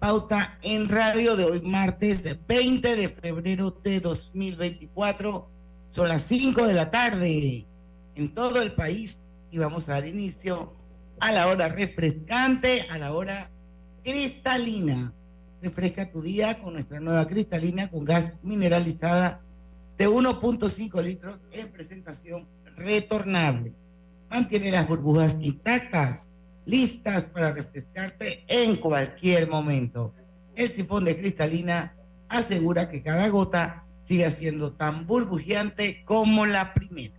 Pauta en Radio de hoy martes 20 de febrero de 2024. Son las 5 de la tarde en todo el país y vamos a dar inicio a la hora refrescante, a la hora cristalina. Refresca tu día con nuestra nueva cristalina con gas mineralizada de 1.5 litros en presentación retornable. Mantiene las burbujas intactas listas para refrescarte en cualquier momento. El sifón de cristalina asegura que cada gota siga siendo tan burbujeante como la primera.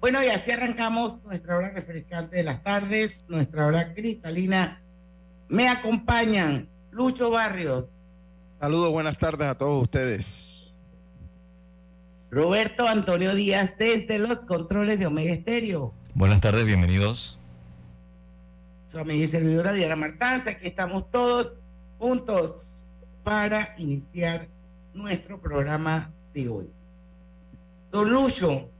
Bueno, y así arrancamos nuestra hora refrescante de las tardes, nuestra hora cristalina. Me acompañan Lucho Barrios. Saludos, buenas tardes a todos ustedes. Roberto Antonio Díaz desde los controles de Omega Estéreo. Buenas tardes, bienvenidos su amiga y servidora Diana Martanza. Aquí estamos todos juntos para iniciar nuestro programa de hoy. Don Lucho,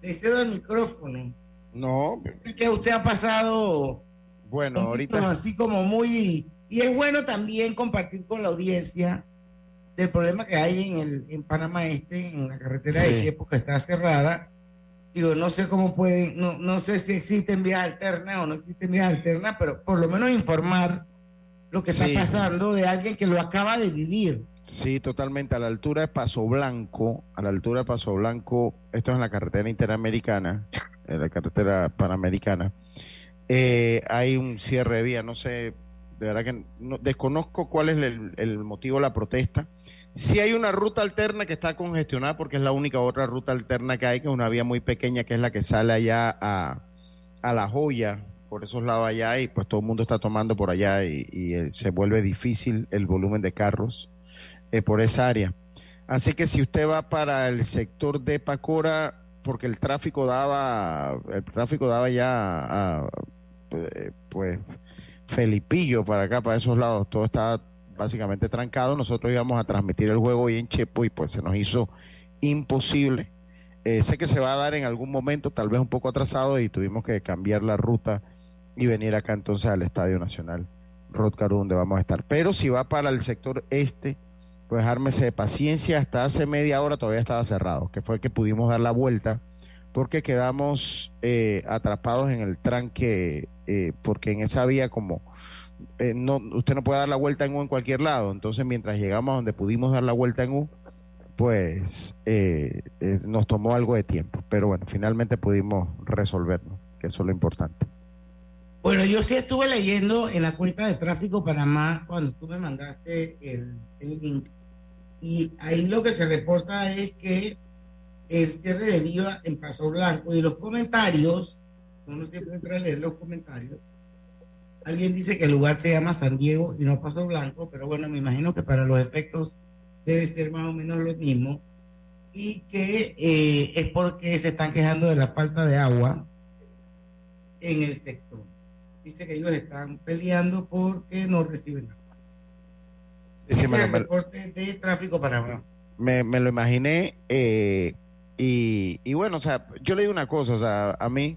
le cedo el micrófono. No. que usted ha pasado. Bueno, ahorita. Así como muy. Y es bueno también compartir con la audiencia del problema que hay en, el, en Panamá Este, en la carretera de Ciepo, que está cerrada Digo, no sé cómo pueden, no, no sé si existen vías alternas o no existen vías alternas, pero por lo menos informar lo que está pasando de alguien que lo acaba de vivir. Sí, totalmente. A la altura de Paso Blanco, a la altura de Paso Blanco, esto es en la carretera interamericana, en la carretera panamericana, eh, hay un cierre de vía. No sé, de verdad que no, desconozco cuál es el, el motivo de la protesta. Si hay una ruta alterna que está congestionada porque es la única otra ruta alterna que hay, que es una vía muy pequeña, que es la que sale allá a, La Joya, por esos lados allá, y pues todo el mundo está tomando por allá y, eh, se vuelve difícil el volumen de carros eh, por esa área. Así que si usted va para el sector de Pacora, porque el tráfico daba, el tráfico daba ya a, eh, pues Felipillo para acá, para esos lados, todo está básicamente trancado. Nosotros íbamos a transmitir el juego hoy en Chepo y pues se nos hizo imposible. Eh, sé que se va a dar en algún momento, tal vez un poco atrasado, y tuvimos que cambiar la ruta y venir acá entonces al Estadio Nacional Rodcaru, donde vamos a estar. Pero si va para el sector este, pues ármese de paciencia, hasta hace media hora todavía estaba cerrado, que fue que pudimos dar la vuelta, porque quedamos eh, atrapados en el tranque, eh, porque en esa vía como eh, no, usted no puede dar la vuelta en U en cualquier lado. Entonces, mientras llegamos a donde pudimos dar la vuelta en U, pues eh, nos tomó algo de tiempo. Pero bueno, finalmente pudimos resolverlo, que eso es lo importante. Bueno, yo sí estuve leyendo en la cuenta de Tráfico Panamá cuando tú me mandaste el, link. Y ahí lo que se reporta es que el cierre de vía en Paso Blanco y los comentarios, uno siempre entra a leer los comentarios, Alguien dice que el lugar se llama San Diego y no Paso Blanco, pero bueno, me imagino que para los efectos debe ser más o menos lo mismo. Y que eh, es porque se están quejando de la falta de agua en el sector. Dice que ellos están peleando porque no reciben agua. Ese es el reporte de tráfico para me, me lo imaginé eh, y, y bueno, o sea, yo le digo una cosa, o sea, a mí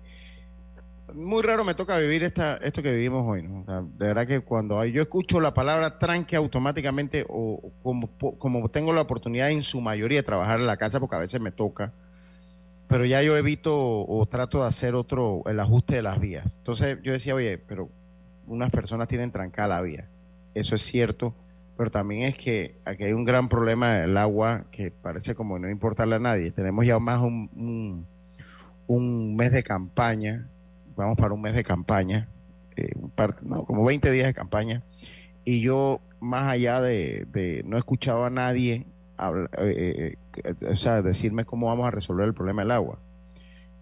muy raro me toca vivir esta, esto que vivimos hoy. ¿no? de verdad que cuando yo escucho la palabra tranque automáticamente, o como, como tengo la oportunidad en su mayoría de trabajar en la casa, porque a veces me toca, pero ya yo evito o, trato de hacer otro, el ajuste de las vías. Entonces yo decía, oye, pero unas personas tienen trancada la vía. Eso es cierto, pero también es que aquí hay un gran problema del agua que parece como no importarle a nadie. Tenemos ya más un, un mes de campaña vamos para un mes de campaña, eh, no, como 20 días de campaña, y yo, más allá de, no escuchaba a nadie eh, eh, o sea, decirme cómo vamos a resolver el problema del agua.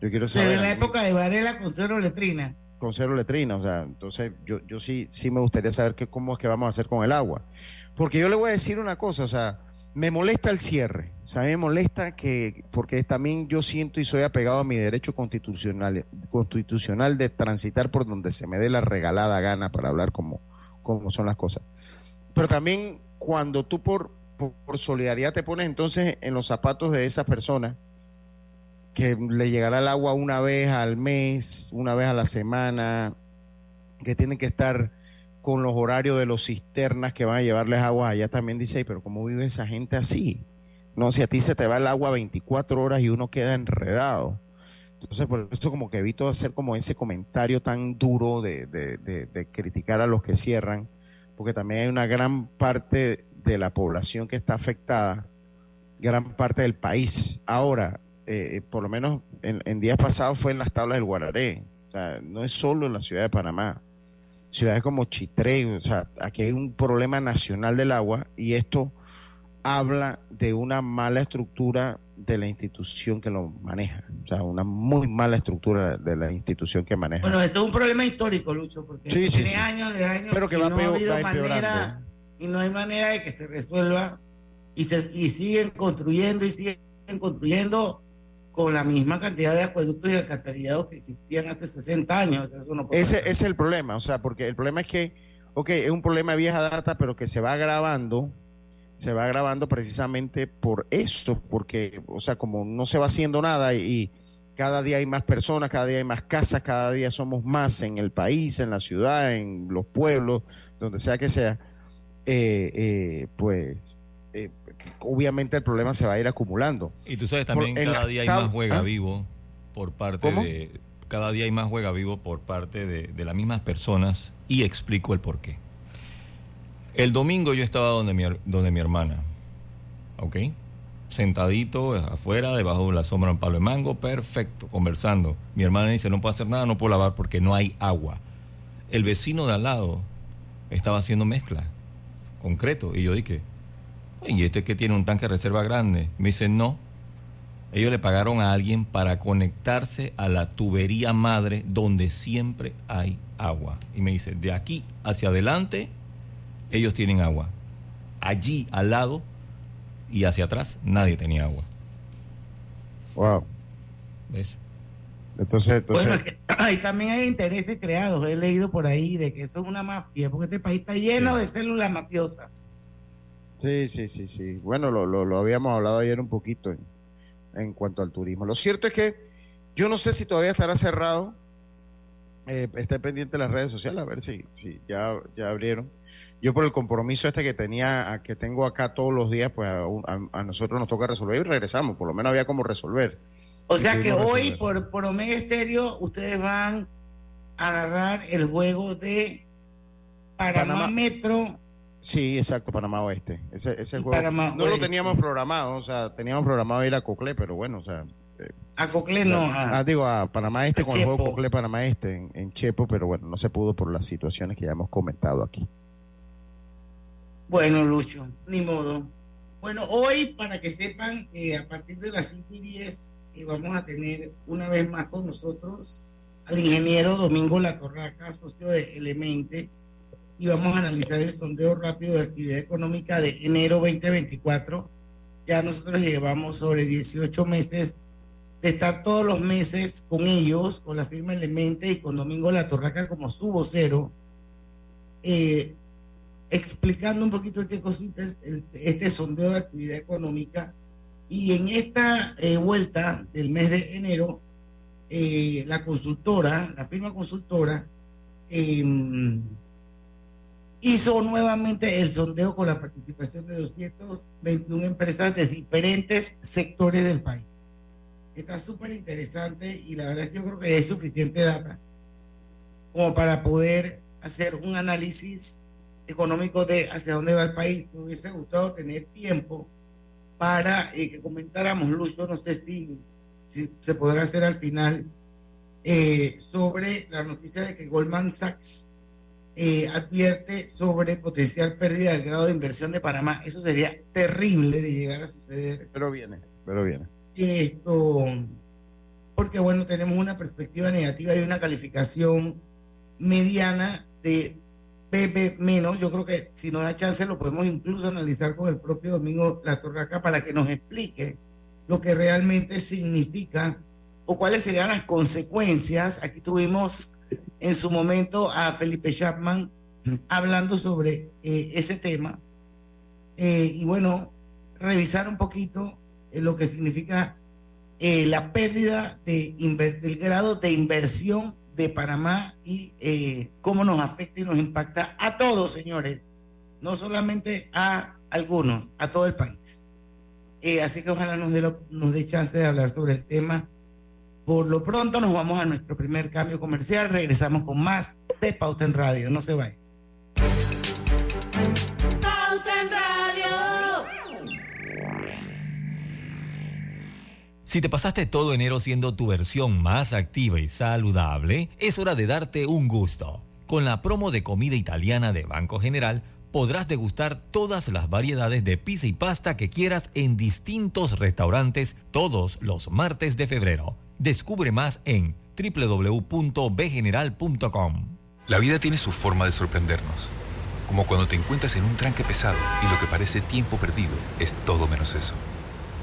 Yo quiero saber. Desde la época de Varela con cero letrina. Con cero letrina, o sea, entonces yo, yo sí, sí me gustaría saber que, cómo es que vamos a hacer con el agua. Porque yo le voy a decir una cosa, o sea, Me molesta el cierre, o sea, me molesta que, porque también yo siento y soy apegado a mi derecho constitucional, constitucional de transitar por donde se me dé la regalada gana para hablar como, como son las cosas. Pero también cuando tú por, por, solidaridad te pones entonces en los zapatos de esa persona, que le llegará el agua una vez al mes, una vez a la semana, que tienen que estar con los horarios de los cisternas que van a llevarles agua allá, también dice, pero ¿cómo vive esa gente así? No, si a ti se te va el agua 24 horas y uno queda enredado. Entonces, por eso como que evito hacer como ese comentario tan duro de, de criticar a los que cierran, porque también hay una gran parte de la población que está afectada, gran parte del país. Ahora, eh, por lo menos en, días pasados fue en las tablas del Guararé. O sea, no es solo en la ciudad de Panamá. Ciudades como Chitré, o sea, aquí hay un problema nacional del agua y esto habla de una mala estructura de la institución que lo maneja. O sea, una muy mala estructura de la institución que maneja. Bueno, esto es un problema histórico, Lucho, porque tiene años de años Pero que va no ha habido manera y no hay manera de que se resuelva y, se, y siguen construyendo y siguen construyendo con la misma cantidad de acueductos y alcantarillados que existían hace 60 años. Ese, es el problema, o sea, porque el problema es que, ok, es un problema de vieja data, pero que se va agravando, se va agravando precisamente por eso, porque, o sea, como no se va haciendo nada y, cada día hay más personas, cada día hay más casas, cada día somos más en el país, en la ciudad, en los pueblos, donde sea que sea, eh, eh, pues eh, obviamente el problema se va a ir acumulando. Y tú sabes también cada día hay más juega ¿Ah? vivo por parte de cada día hay más juega vivo por parte de, las mismas personas y explico el por qué. El domingo yo estaba donde mi, donde mi hermana, ¿ok? Sentadito afuera, debajo de la sombra de un palo de mango, perfecto, conversando. Mi hermana dice, no puedo hacer nada, no puedo lavar porque no hay agua. El vecino de al lado estaba haciendo mezcla, concreto, y yo dije, y este que tiene un tanque de reserva grande. Me dice, no. Ellos le pagaron a alguien para conectarse a la tubería madre donde siempre hay agua. Y me dice, de aquí hacia adelante, ellos tienen agua. Allí, al lado y hacia atrás, nadie tenía agua. Wow. ¿Ves? Entonces, entonces... ahí también hay intereses creados. He leído por ahí de que eso es una mafia, porque este país está lleno de células mafiosas. Sí, sí, sí, sí. Bueno, lo, lo, habíamos hablado ayer un poquito en, cuanto al turismo. Lo cierto es que yo no sé si todavía estará cerrado. Eh, esté pendiente de las redes sociales a ver si, si ya, ya abrieron. Yo por el compromiso este que tenía, que tengo acá todos los días, pues a, nosotros nos toca resolver y regresamos. Por lo menos había como resolver. O sea que hoy por, por Omega Estéreo ustedes van a agarrar el juego de Panamá Metro Sí, exacto, Panamá Oeste. Ese, ese juego no lo teníamos programado, o sea, teníamos programado ir a Coclé, pero bueno, o sea. A Coclé no. ah, digo, a Panamá Este con el juego Coclé Panamá Este en, Chepo, pero bueno, no se pudo por las situaciones que ya hemos comentado aquí. Bueno, Lucho, ni modo. Bueno, hoy, para que sepan, eh, a partir de las 5 y 10, eh, vamos a tener una vez más con nosotros al ingeniero Domingo La Torraca, socio de Elemente y vamos a analizar el sondeo rápido de actividad económica de enero 2024. Ya nosotros llevamos sobre 18 meses de estar todos los meses con ellos, con la firma Elemente y con Domingo La Torraca como su vocero, eh, explicando un poquito este cosita, este sondeo de actividad económica. Y en esta eh, vuelta del mes de enero, eh, la consultora, la firma consultora, em, hizo nuevamente el sondeo con la participación de 221 empresas de diferentes sectores del país. Está súper interesante y la verdad es que yo creo que es suficiente data como para poder hacer un análisis económico de hacia dónde va el país. Me hubiese gustado tener tiempo para eh, que comentáramos, Lucho, no sé si, si se podrá hacer al final, eh, sobre la noticia de que Goldman Sachs eh, advierte sobre potencial pérdida del grado de inversión de Panamá. Eso sería terrible de llegar a suceder. Pero viene, pero viene. Esto, porque bueno, tenemos una perspectiva negativa y una calificación mediana de ve, menos. Yo creo que si nos da chance lo podemos incluso analizar con el propio Domingo La Torraca para que nos explique lo que realmente significa o cuáles serían las consecuencias. Aquí tuvimos en su momento a Felipe Chapman hablando sobre eh, ese tema. Eh, y bueno, revisar un poquito eh, lo que significa la pérdida de del grado de inversión de Panamá y cómo nos afecta y nos impacta a todos, señores, no solamente a algunos, a todo el país. así que ojalá nos dé, nos dé chance de hablar sobre el tema por lo pronto nos vamos a nuestro primer cambio comercial. Regresamos con más de Pauta en Radio. No se vayan. Si te pasaste todo enero siendo tu versión más activa y saludable, es hora de darte un gusto. Con la promo de comida italiana de Banco General, podrás degustar todas las variedades de pizza y pasta que quieras en distintos restaurantes todos los martes de febrero. Descubre más en www.bgeneral.com. La vida tiene su forma de sorprendernos, como cuando te encuentras en un tranque pesado y lo que parece tiempo perdido es todo menos eso.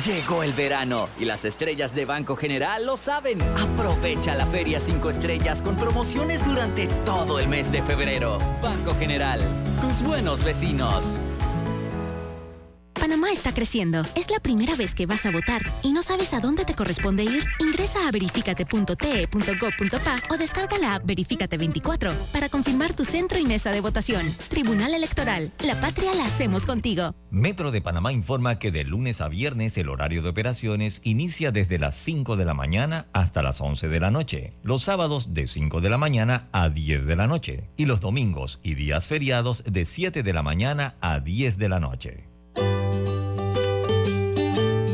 Llegó el verano y las estrellas de Banco General lo saben. Aprovecha la Feria 5 Estrellas con promociones durante todo el mes de febrero. Banco General, tus buenos vecinos. Panamá está creciendo. Es la primera vez que vas a votar y no sabes a dónde te corresponde ir. Ingresa a verificate.te.gov.pa o descarga la app Verifícate 24 para confirmar tu centro y mesa de votación. Tribunal Electoral. La patria la hacemos contigo. Metro de Panamá informa que de lunes a viernes el horario de operaciones inicia desde las 5 de la mañana hasta las 11 de la noche. Los sábados de 5 de la mañana a 10 de la noche. Y los domingos y días feriados de 7 de la mañana a 10 de la noche.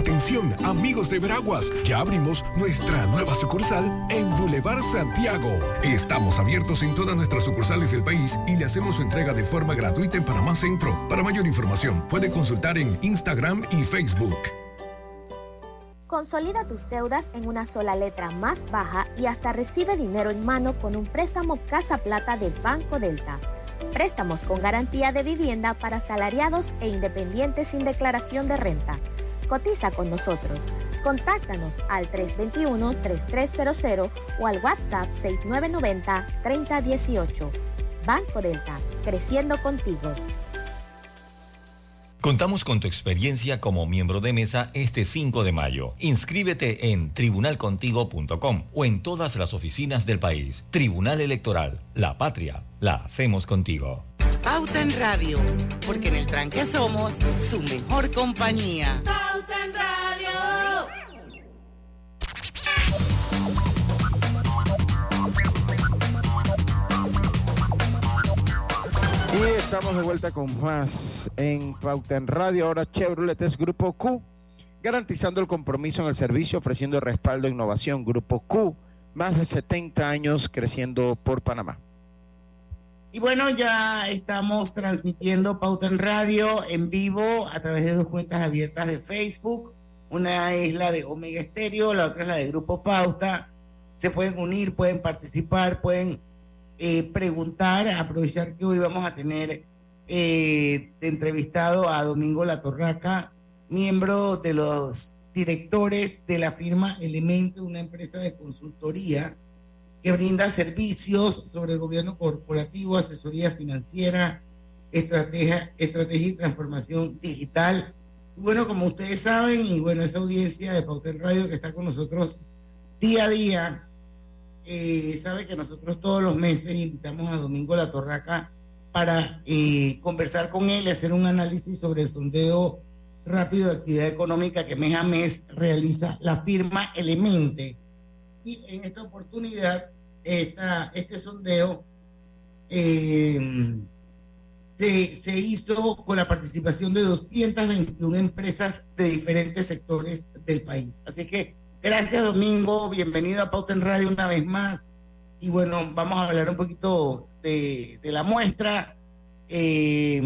Atención, amigos de Veraguas, ya abrimos nuestra nueva sucursal en Boulevard Santiago. Estamos abiertos en todas nuestras sucursales del país y le hacemos su entrega de forma gratuita en Panamá Centro. Para mayor información, puede consultar en Instagram y Facebook. Consolida tus deudas en una sola letra más baja y hasta recibe dinero en mano con un préstamo Casa Plata de Banco Delta. Préstamos con garantía de vivienda para salariados e independientes sin declaración de renta. Cotiza con nosotros. Contáctanos al 321-3300 o al WhatsApp 6990-3018. Banco Delta, creciendo contigo. Contamos con tu experiencia como miembro de mesa este 5 de mayo. Inscríbete en tribunalcontigo.com o en todas las oficinas del país. Tribunal Electoral, la patria, la hacemos contigo. Pauta en Radio, porque en el tranque somos su mejor compañía. Estamos de vuelta con más en Pauta en Radio. Ahora Chevrolet es Grupo Q, garantizando el compromiso en el servicio, ofreciendo respaldo e innovación. Grupo Q, más de 70 años creciendo por Panamá. Y bueno, ya estamos transmitiendo Pauta en Radio en vivo a través de dos cuentas abiertas de Facebook. Una es la de Omega Estéreo, la otra es la de Grupo Pauta. Se pueden unir, pueden participar, pueden eh, preguntar, aprovechar que hoy vamos a tener eh, entrevistado a Domingo La Torraca, miembro de los directores de la firma Elemento, una empresa de consultoría que brinda servicios sobre el gobierno corporativo, asesoría financiera, estrategia, estrategia y transformación digital. bueno, como ustedes saben, y bueno, esa audiencia de Pautel Radio que está con nosotros día a día, eh, sabe que nosotros todos los meses invitamos a Domingo La Torraca para eh, conversar con él y hacer un análisis sobre el sondeo rápido de actividad económica que mes a mes realiza la firma Elemente. Y en esta oportunidad, esta, este sondeo eh, se, se, hizo con la participación de 221 empresas de diferentes sectores del país. Así que gracias Domingo, bienvenido a Pauta en Radio una vez más. Y bueno, vamos a hablar un poquito de, de la muestra, eh,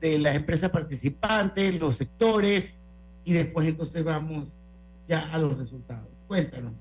de las empresas participantes, los sectores, y después entonces vamos ya a los resultados. Cuéntanos.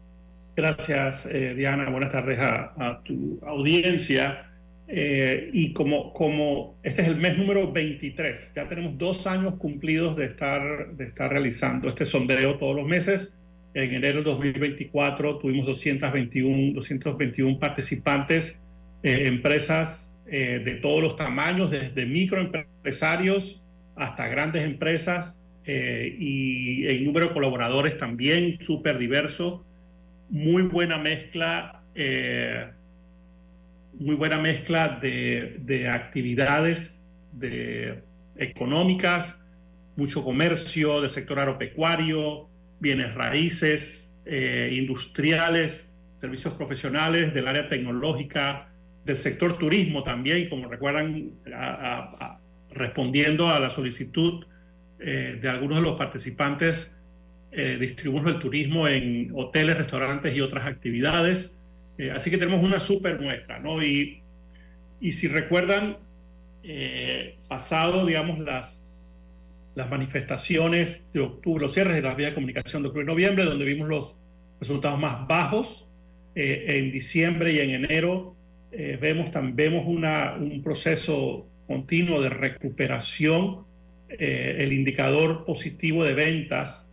Gracias, eh, Diana. Buenas tardes a, a tu audiencia. Eh, y como, como este es el mes número 23, ya tenemos dos años cumplidos de estar, de estar realizando este sondeo todos los meses. En enero de 2024 tuvimos 221, 221 participantes, eh, empresas eh, de todos los tamaños, desde microempresarios hasta grandes empresas y el número de colaboradores también súper diverso. Muy buena mezcla muy buena mezcla de, actividades de, económicas, mucho comercio del sector agropecuario, bienes raíces, eh, industriales, servicios profesionales, del área tecnológica, del sector turismo también, como recuerdan, respondiendo a la solicitud eh, de algunos de los participantes, eh, distribuimos el turismo en hoteles, restaurantes y otras actividades. Eh, así que tenemos una super muestra, ¿no? Y, y si recuerdan, pasado, digamos, las, las manifestaciones de octubre, los cierres de las vías de comunicación de octubre y noviembre, donde vimos los resultados más bajos, eh, en diciembre y en enero vemos, vemos una, un proceso continuo de recuperación. el indicador positivo de ventas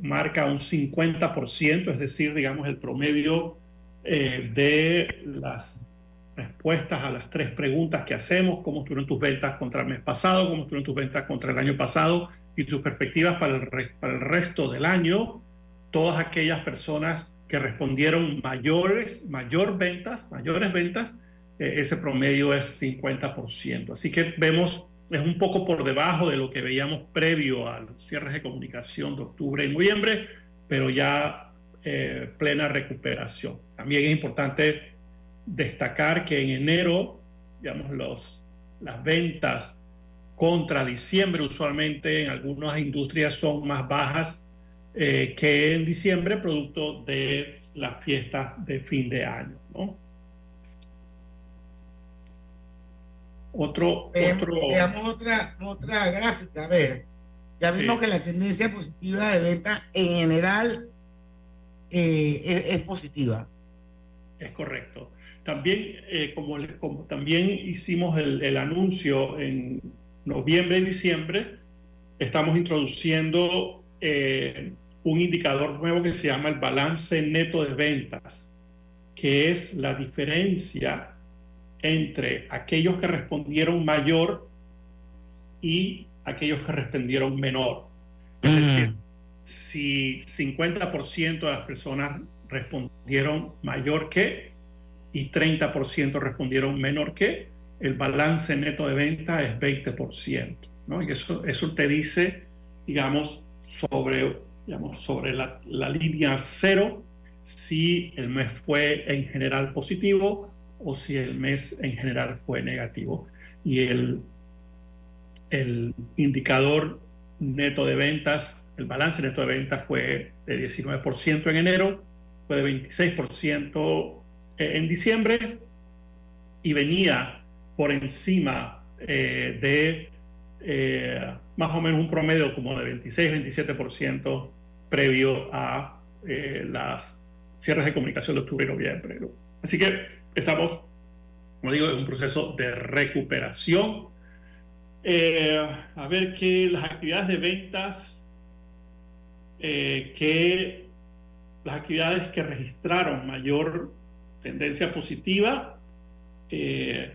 marca un 50%, es decir, digamos, el promedio eh, de las respuestas a las tres preguntas que hacemos, cómo estuvieron tus ventas contra el mes pasado, cómo estuvieron tus ventas contra el año pasado y tus perspectivas para el, para el resto del año, todas aquellas personas que respondieron mayores, mayor ventas, mayores ventas, eh, ese promedio es 50%. Así que vemos, es un poco por debajo de lo que veíamos previo a los cierres de comunicación de octubre y noviembre, pero ya eh, plena recuperación. También es importante destacar que en enero, digamos, los, las ventas contra diciembre usualmente en algunas industrias son más bajas eh, que en diciembre, producto de las fiestas de fin de año. ¿no? Otro, Veamos otra, otra gráfica, a ver. Ya vimos que la tendencia positiva de venta en general eh, es, positiva. Es correcto. También, eh, como, como, también hicimos el, anuncio en noviembre y diciembre, estamos introduciendo eh, un indicador nuevo que se llama el balance neto de ventas, que es la diferencia entre aquellos que respondieron mayor y aquellos que respondieron menor. Es decir, si 50% de las personas respondieron mayor que y 30% respondieron menor que, el balance neto de venta es 20%. ¿no? Y eso, eso te dice, digamos, sobre, digamos, sobre la, la línea cero, si el mes fue en general positivo o si el mes en general fue negativo. Y el, el indicador neto de ventas el balance neto de ventas fue de 19% en enero, fue de 26% en diciembre y venía por encima eh, de eh, más o menos un promedio como de 26-27% previo a eh, las cierres de comunicación de octubre y noviembre. Así que estamos, como digo, en un proceso de recuperación. a ver que las actividades de ventas eh, que las actividades que registraron mayor tendencia positiva, eh,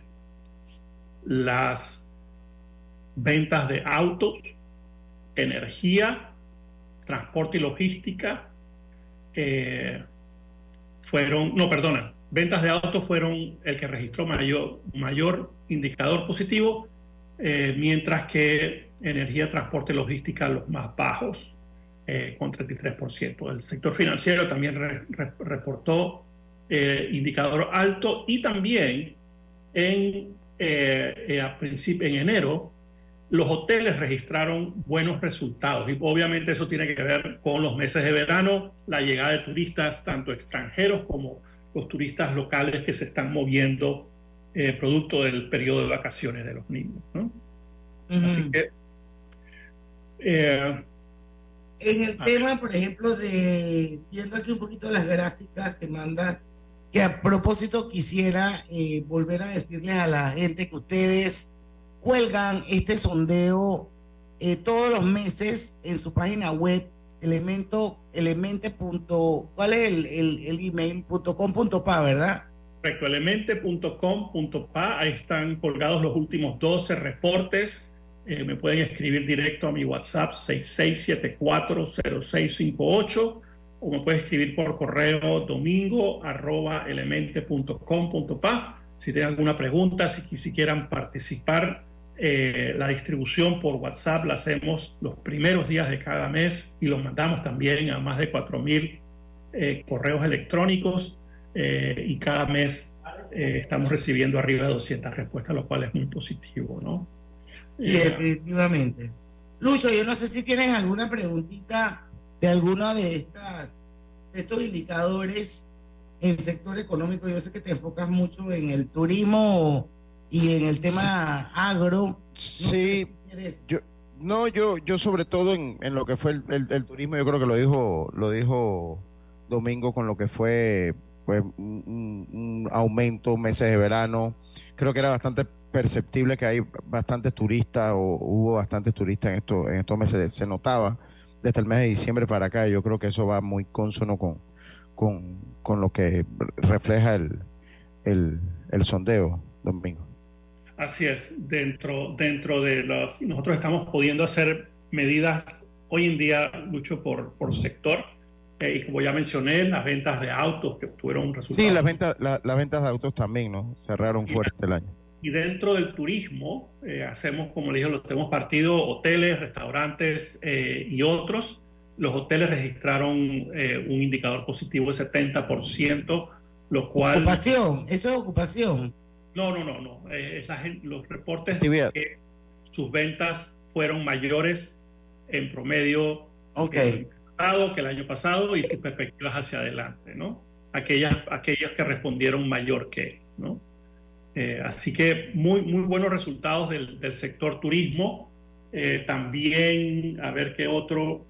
las ventas de autos energía, transporte y logística eh, fueron, no, perdona, ventas de autos fueron el que registró mayor, mayor indicador positivo, eh, mientras que energía, transporte y logística los más bajos, con 33%. El sector financiero también reportó indicador alto y también en, a en enero los hoteles registraron buenos resultados. Y obviamente eso tiene que ver con los meses de verano, la llegada de turistas, tanto extranjeros como los turistas locales que se están moviendo eh, producto del periodo de vacaciones de los niños. Así que... Eh, en el tema, por ejemplo, de viendo aquí un poquito las gráficas que mandas, que a propósito quisiera eh, volver a decirles a la gente que ustedes cuelgan este sondeo eh, todos los meses en su página web, elemento, ¿Cuál es el, el, el email? Punto com, punto pa, ¿verdad? Correcto, elemente.com.pa, ahí están colgados los últimos 12 reportes. Eh, me pueden escribir directo a mi WhatsApp 66740658 o me pueden escribir por correo domingo elemente.com.pa. Si tienen alguna pregunta, si, si quieran participar eh, la distribución por WhatsApp la hacemos los primeros días de cada mes y los mandamos también a más de 4.000 eh, correos electrónicos eh, y cada mes estamos recibiendo arriba de 200 respuestas, lo cual es muy positivo, ¿no? definitivamente. Lucho, yo no sé si tienes alguna preguntita de alguno de, estas, estos indicadores en el sector económico. Yo sé que te enfocas mucho en el turismo y en el tema agro. sí, yo, no, yo, yo sobre todo en, en lo que fue el, turismo, yo creo que lo dijo, lo dijo Domingo con lo que fue pues, un, aumento meses de verano. Creo que era bastante perceptible que hay bastantes turistas o hubo bastantes turistas en estos, en estos meses. Se notaba desde el mes de diciembre para acá. Yo creo que eso va muy consono con, con, con lo que refleja el, el, el sondeo, Domingo. Así es, dentro, dentro de los... Nosotros estamos pudiendo hacer medidas hoy en día mucho por, por sector. Eh, y como ya mencioné, las ventas de autos que tuvieron resultados. Sí, las ventas, las ventas de autos también, ¿no? Cerraron fuerte el año. Y dentro del turismo, eh, hacemos, como le dije, lo tenemos partido hoteles, restaurantes eh, y otros. Los hoteles registraron un indicador positivo de 70%, lo cual... Ocupación, eso es ocupación. No, no, no, no. Eh, los reportes de que sus ventas fueron mayores en promedio que, el año pasado y sus perspectivas hacia adelante, ¿no? Aquellas, aquellas que respondieron mayor que, ¿no? Eh, así que muy, muy buenos resultados del, sector turismo. Eh, también, a ver qué otro.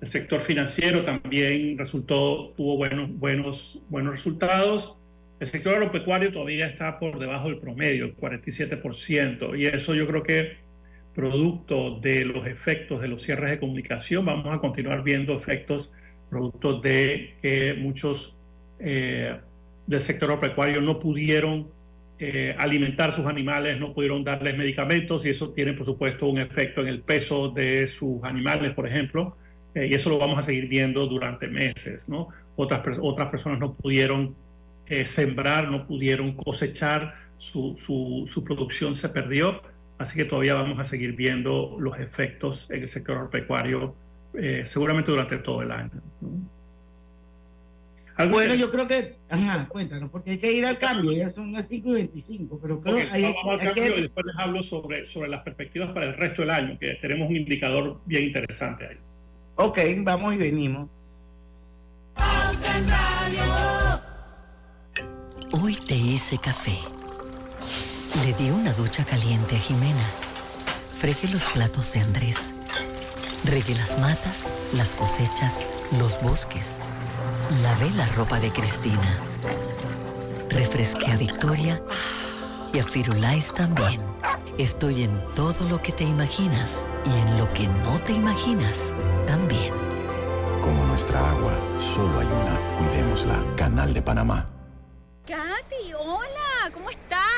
El sector financiero también resultó, tuvo buenos, buenos, buenos resultados. El sector agropecuario todavía está por debajo del promedio, el 47%, y eso yo creo que producto de los efectos de los cierres de comunicación, vamos a continuar viendo efectos producto de que muchos eh, del sector agropecuario no pudieron eh, alimentar sus animales, no pudieron darles medicamentos y eso tiene por supuesto un efecto en el peso de sus animales, por ejemplo. Eh, y eso lo vamos a seguir viendo durante meses, ¿no? Otras, otras personas no pudieron eh, sembrar, no pudieron cosechar, su, su, producción se perdió, así que todavía vamos a seguir viendo los efectos en el sector agropecuario eh, seguramente durante todo el año. Bueno, yo creo que, ajá, cuéntanos, porque hay que ir al cambio, ya son las 5 y 25, pero creo que hay, vamos al cambio y después les hablo sobre, sobre las perspectivas para el resto del año, que tenemos un indicador bien interesante ahí. Ok, vamos y venimos. Hoy te hice café. Le di una ducha caliente a Jimena. Fregué los platos de Andrés. Regué las matas, las cosechas, los bosques. Lavé la ropa de Cristina. Refresqué a Victoria y a Firulais también. Estoy en todo lo que te imaginas y en lo que no te imaginas también. Como nuestra agua, solo hay una. Cuidémosla. Canal de Panamá. Katy, hola, ¿cómo estás?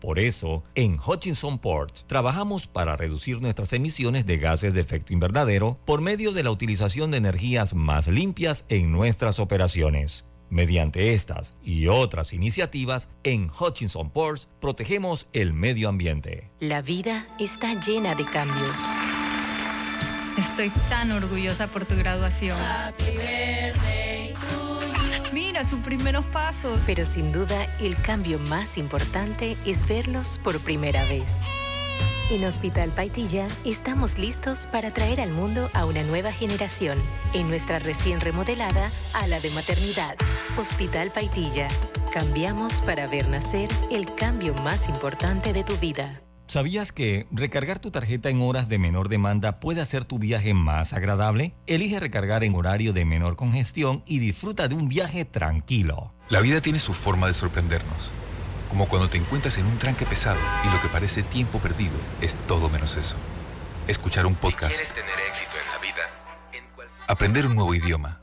Por eso, en Hutchinson Port trabajamos para reducir nuestras emisiones de gases de efecto invernadero por medio de la utilización de energías más limpias en nuestras operaciones. Mediante estas y otras iniciativas, en Hutchinson Ports protegemos el medio ambiente. La vida está llena de cambios. Estoy tan orgullosa por tu graduación. Mira sus primeros pasos. Pero sin duda, el cambio más importante es verlos por primera vez. En Hospital Paitilla estamos listos para traer al mundo a una nueva generación en nuestra recién remodelada ala de maternidad. Hospital Paitilla. Cambiamos para ver nacer el cambio más importante de tu vida. ¿Sabías que recargar tu tarjeta en horas de menor demanda puede hacer tu viaje más agradable? Elige recargar en horario de menor congestión y disfruta de un viaje tranquilo. La vida tiene su forma de sorprendernos, como cuando te encuentras en un tranque pesado y lo que parece tiempo perdido es todo menos eso. Escuchar un podcast. quieres tener éxito en la vida, Aprender un nuevo idioma.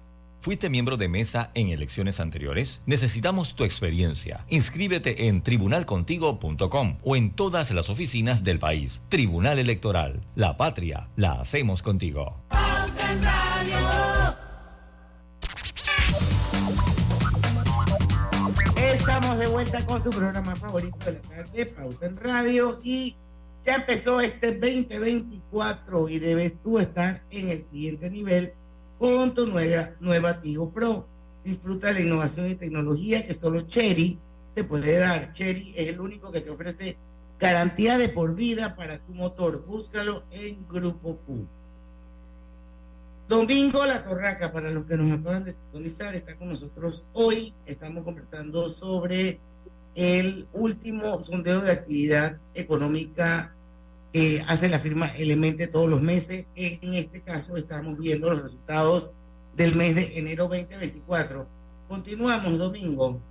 ¿Fuiste miembro de mesa en elecciones anteriores? Necesitamos tu experiencia. Inscríbete en tribunalcontigo.com o en todas las oficinas del país. Tribunal Electoral. La patria la hacemos contigo. Estamos de vuelta con su programa favorito de la tarde, Pauta en Radio, y ya empezó este 2024 y debes tú estar en el siguiente nivel con tu nueva, nueva Tigo Pro. Disfruta la innovación y tecnología que solo Cherry te puede dar. Cherry es el único que te ofrece garantía de por vida para tu motor. Búscalo en Grupo Q. Domingo La Torraca, para los que nos acaban de sintonizar, está con nosotros hoy. Estamos conversando sobre el último sondeo de actividad económica que hace la firma Elemente todos los meses. En este caso estamos viendo los resultados del mes de enero 2024. Continuamos, Domingo.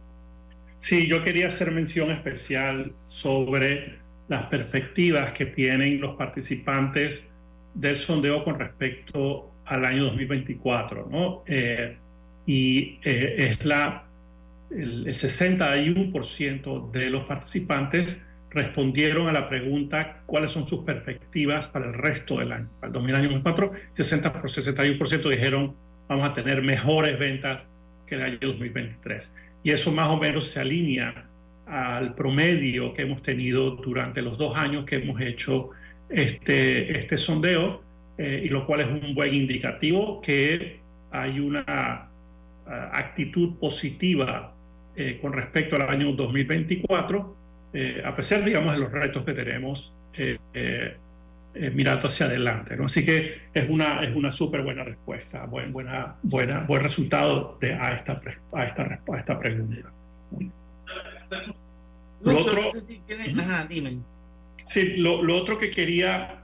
Sí, yo quería hacer mención especial sobre las perspectivas que tienen los participantes del sondeo con respecto al año 2024, ¿no? Eh, y eh, es la, el, el 61% de los participantes respondieron a la pregunta cuáles son sus perspectivas para el resto del año. Para el 2024, 60 por 61% dijeron vamos a tener mejores ventas que el año 2023. Y eso más o menos se alinea al promedio que hemos tenido durante los dos años que hemos hecho este, este sondeo, eh, y lo cual es un buen indicativo que hay una uh, actitud positiva eh, con respecto al año 2024 eh, a pesar, digamos, de los retos que tenemos eh, eh, mirando hacia adelante. ¿no? Así que es una, es una súper buena respuesta, buen, buena, buena, buen resultado de, a, esta, a, esta, a esta pregunta. Lo otro, Ajá, dime. Sí, lo, lo otro que quería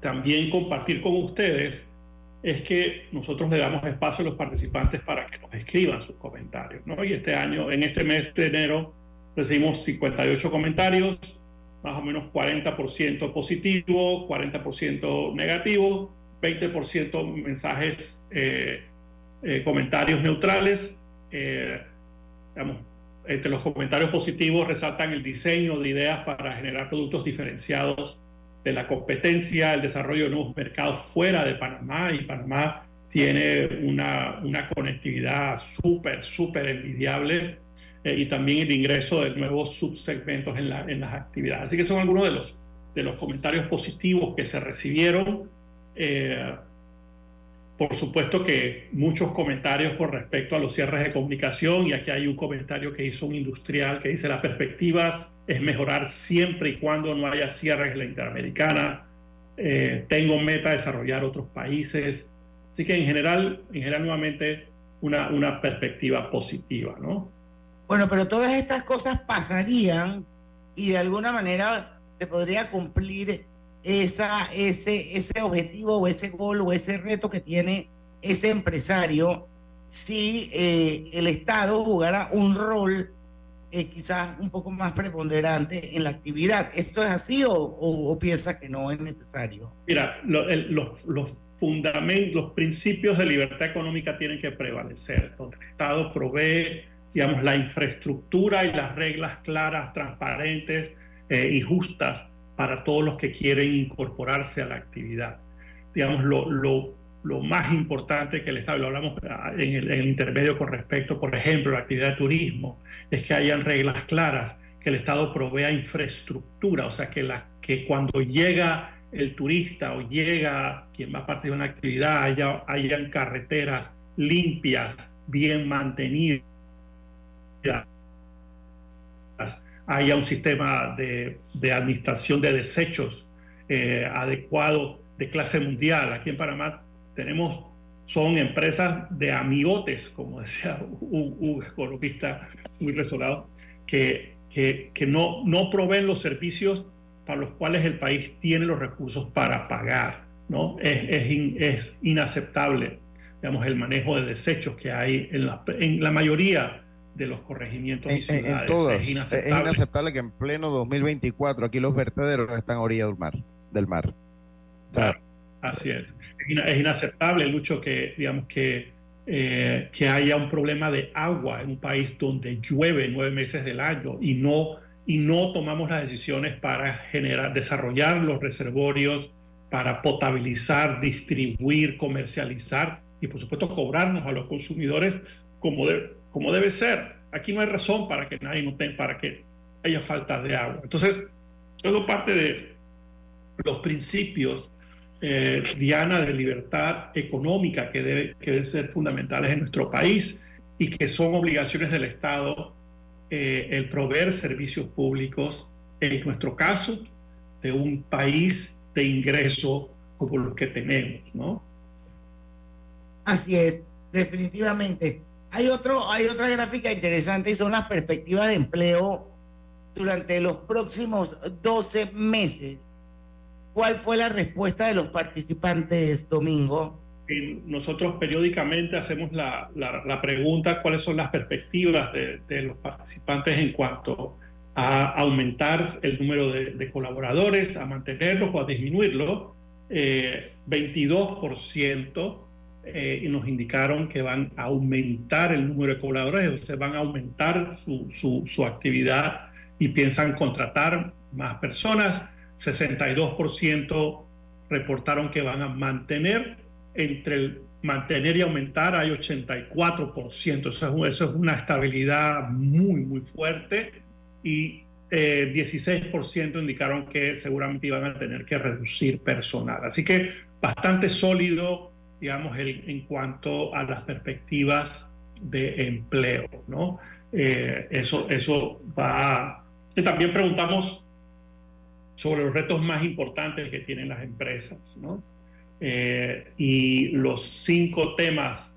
también compartir con ustedes es que nosotros le damos espacio a los participantes para que nos escriban sus comentarios. ¿no? Y este año, en este mes de enero, recibimos 58 comentarios, más o menos 40% positivo, 40% negativo, 20% mensajes, eh, eh, comentarios neutrales. Eh, digamos, entre los comentarios positivos resaltan el diseño de ideas para generar productos diferenciados de la competencia, el desarrollo de nuevos mercados fuera de Panamá y Panamá tiene una, una conectividad súper, súper envidiable eh, y también el ingreso de nuevos subsegmentos en, la, en, las actividades. Así que son algunos de los, de los comentarios positivos que se recibieron. Eh, por supuesto que muchos comentarios con respecto a los cierres de comunicación y aquí hay un comentario que hizo un industrial que dice las perspectivas es mejorar siempre y cuando no haya cierres en la Interamericana. Eh, tengo meta desarrollar otros países. Así que en general, en general nuevamente una, una perspectiva positiva, ¿no? Bueno, pero todas estas cosas pasarían y de alguna manera se podría cumplir esa, ese, ese objetivo o ese gol o ese reto que tiene ese empresario si eh, el Estado jugara un rol eh, quizás un poco más preponderante en la actividad. ¿Esto es así o, o, piensa que no es necesario? Mira, los, los fundamentos, los principios de libertad económica tienen que prevalecer, el Estado provee, digamos, la infraestructura y las reglas claras, transparentes eh, y justas para todos los que quieren incorporarse a la actividad. Digamos, lo, lo, lo más importante que el Estado, lo hablamos en el, en el, intermedio con respecto, por ejemplo, a la actividad de turismo, es que hayan reglas claras, que el Estado provea infraestructura, o sea, que, la, que cuando llega el turista o llega quien va a participar en una actividad, haya, hayan carreteras limpias, bien mantenidas, haya un sistema de, de administración de desechos eh, adecuado de clase mundial. Aquí en Panamá tenemos, son empresas de amigotes, como decía un, un economista muy resolado, que, que, que, no, no proveen los servicios para los cuales el país tiene los recursos para pagar. ¿no? Es, es, in, es inaceptable digamos, el manejo de desechos que hay en la, en la mayoría de los corregimientos en, y ciudades. En, todas. Es inaceptable. es inaceptable. que en pleno 2024 aquí los vertederos están a orilla del mar. Del mar. Claro, así es. Es inaceptable el hecho que, digamos, que, eh, que haya un problema de agua en un país donde llueve nueve meses del año y no, y no tomamos las decisiones para generar, desarrollar los reservorios, para potabilizar, distribuir, comercializar y por supuesto cobrarnos a los consumidores como de, como debe ser. Aquí no hay razón para que nadie no tenga, para que haya falta de agua. Entonces, todo parte de los principios, eh, Diana, de libertad económica que deben ser fundamentales en nuestro país y que son obligaciones del Estado eh, el proveer servicios públicos, en nuestro caso, de un país de ingreso como los que tenemos, ¿no? Así es, definitivamente. Hay, otro, hay otra gráfica interesante y son las perspectivas de empleo durante los próximos 12 meses. ¿Cuál fue la respuesta de los participantes, Domingo? Nosotros periódicamente hacemos la, la, la pregunta cuáles son las perspectivas de, de, los participantes en cuanto a aumentar el número de, de colaboradores, a mantenerlos o a disminuirlo. Eh, 22% eh, y nos indicaron que van a aumentar el número de colaboradores, se van a aumentar su, su, su actividad y piensan contratar más personas. 62% reportaron que van a mantener, entre el mantener y aumentar hay 84%, eso es, eso es una estabilidad muy, muy fuerte y eh, 16% indicaron que seguramente iban a tener que reducir personal. Así que bastante sólido digamos, el, en cuanto a las perspectivas de empleo, ¿no? Eh, eso, eso va... Y también preguntamos sobre los retos más importantes que tienen las empresas, ¿no? Eh, y los cinco temas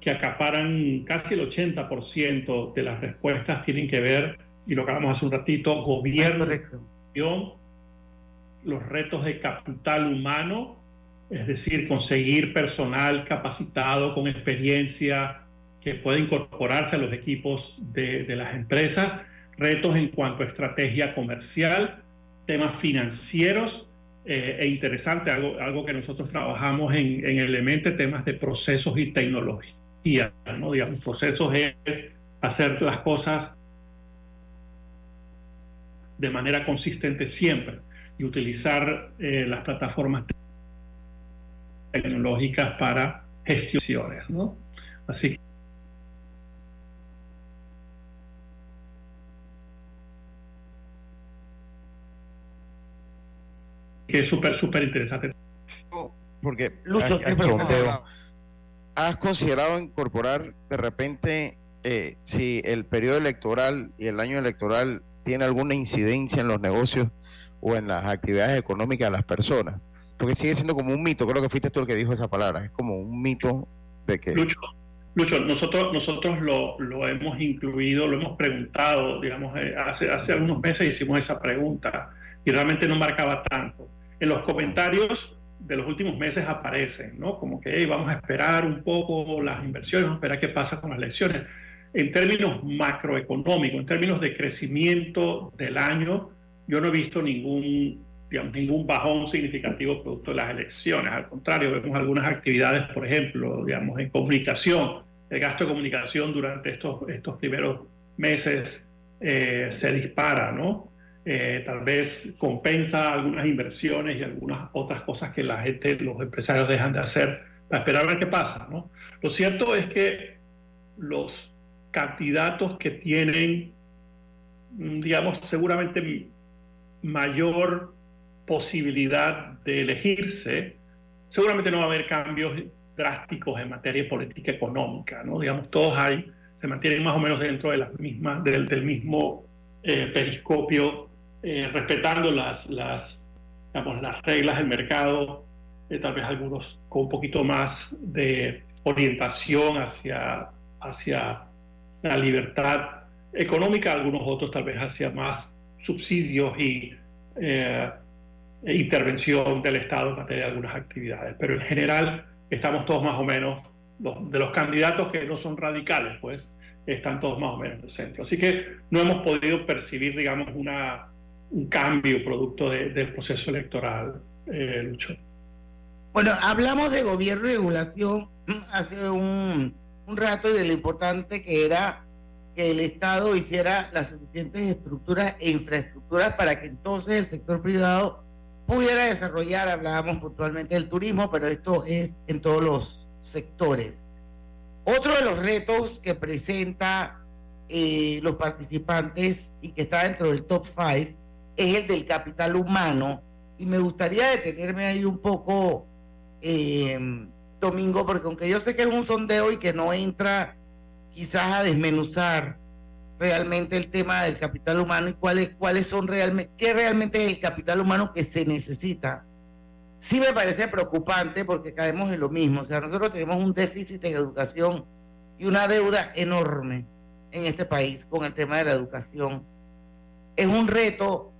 que acaparan casi el 80% de las respuestas tienen que ver, y lo que hablamos hace un ratito, gobierno, los retos de capital humano, es decir, conseguir personal capacitado con experiencia que pueda incorporarse a los equipos de, las empresas, retos en cuanto a estrategia comercial, temas financieros eh, e interesante, algo, algo que nosotros trabajamos en, en Elemente, temas de procesos y tecnología, ¿no? Digamos, procesos es hacer las cosas de manera consistente siempre y utilizar eh, las plataformas tecnológicas para gestiones, ¿no? Así que que es súper, súper interesante. Porque ¿has considerado incorporar de repente eh, si el periodo electoral y el año electoral tiene alguna incidencia en los negocios o en las actividades económicas de las personas? Porque sigue siendo como un mito, creo que fuiste tú el que dijo esa palabra, es como un mito de que... Lucho, Lucho nosotros, nosotros lo, lo hemos incluido, lo hemos preguntado, digamos, eh, hace, hace algunos meses hicimos esa pregunta y realmente no marcaba tanto en los comentarios de los últimos meses aparecen, ¿no? Como que vamos a esperar un poco las inversiones, vamos a esperar qué pasa con las elecciones. En términos macroeconómicos, en términos de crecimiento del año, yo no he visto ningún, digamos, ningún bajón significativo producto de las elecciones. Al contrario, vemos algunas actividades, por ejemplo, digamos, en comunicación. El gasto de comunicación durante estos, estos primeros meses eh, se dispara, ¿no? Eh, tal vez compensa algunas inversiones y algunas otras cosas que la gente, los empresarios dejan de hacer para esperar a ver qué pasa. ¿no? Lo cierto es que los candidatos que tienen, digamos, seguramente mayor posibilidad de elegirse, seguramente no va a haber cambios drásticos en materia política económica, ¿no? Digamos, todos hay, se mantienen más o menos dentro de las mismas, del, del mismo eh, periscopio eh, respetando las, las, las reglas del mercado, eh, tal vez algunos con un poquito más de orientación hacia, hacia la libertad económica, algunos otros tal vez hacia más subsidios y eh, intervención del Estado en materia de algunas actividades. Pero en general estamos todos más o menos, de los candidatos que no son radicales, pues están todos más o menos en el centro. Así que no hemos podido percibir, digamos, una, un cambio producto del proceso electoral, eh, Lucho. Bueno, hablamos de gobierno y regulación hace un, un rato y de lo importante que era que el Estado hiciera las suficientes estructuras e infraestructuras para que entonces el sector privado pudiera desarrollar, hablábamos puntualmente del turismo, pero esto es en todos los sectores. Otro de los retos que presenta eh, los participantes y que está dentro del top 5 es el del capital humano. Y me gustaría detenerme ahí un poco, eh, Domingo, porque aunque yo sé que es un sondeo y que no entra quizás a desmenuzar realmente el tema del capital humano y cuáles, cuáles son realmente, qué realmente es el capital humano que se necesita. Sí me parece preocupante porque caemos en lo mismo. O sea, nosotros tenemos un déficit en educación y una deuda enorme en este país con el tema de la educación. Es un reto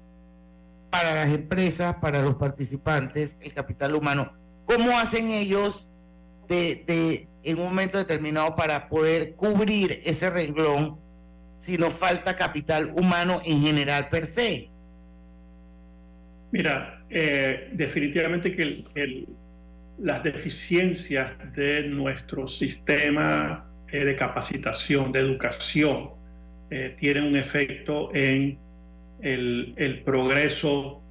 para las empresas, para los participantes, el capital humano. ¿Cómo hacen ellos de, en un momento determinado para poder cubrir ese renglón si nos falta capital humano en general per se? Mira, eh, definitivamente que las deficiencias de nuestro sistema eh, de capacitación, de educación, eh, tienen un efecto en el, progreso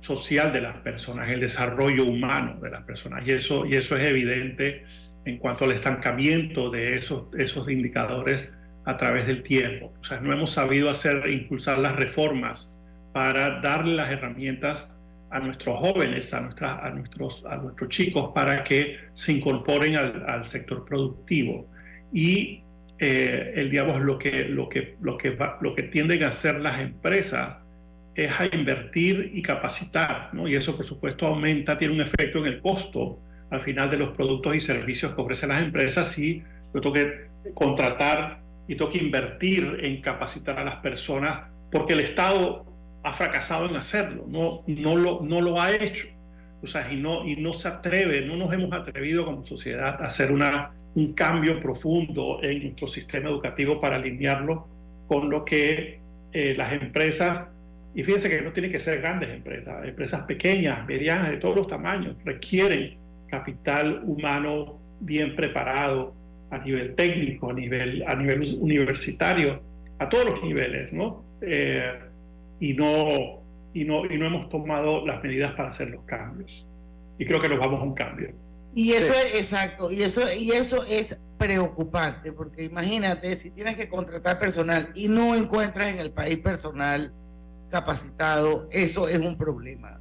social de las personas, el desarrollo humano de las personas. Y eso, y eso es evidente en cuanto al estancamiento de esos, esos indicadores a través del tiempo. O sea, no hemos sabido hacer, impulsar las reformas para darle las herramientas a nuestros jóvenes, a, nuestras, a, nuestros, a nuestros chicos, para que se incorporen al, al sector productivo. Y eh, el, digamos, lo que, lo, que, lo, que lo que tienden a hacer las empresas es a invertir y capacitar, ¿no? Y eso, por supuesto, aumenta, tiene un efecto en el costo al final de los productos y servicios que ofrecen las empresas y yo tengo que contratar y que invertir en capacitar a las personas porque el Estado ha fracasado en hacerlo, no, no, lo, no lo ha hecho. O sea, y no, y no se atreve, no nos hemos atrevido como sociedad a hacer una un cambio profundo en nuestro sistema educativo para alinearlo con lo que eh, las empresas, y fíjense que no tienen que ser grandes empresas, empresas pequeñas, medianas, de todos los tamaños, requieren capital humano bien preparado a nivel técnico, a nivel, a nivel universitario, a todos los niveles, ¿no? Eh, y no, y no, y no hemos tomado las medidas para hacer los cambios. Y creo que nos vamos a un cambio. Y eso es exacto, y eso, y eso es preocupante, porque imagínate, si tienes que contratar personal y no encuentras en el país personal capacitado, eso es un problema.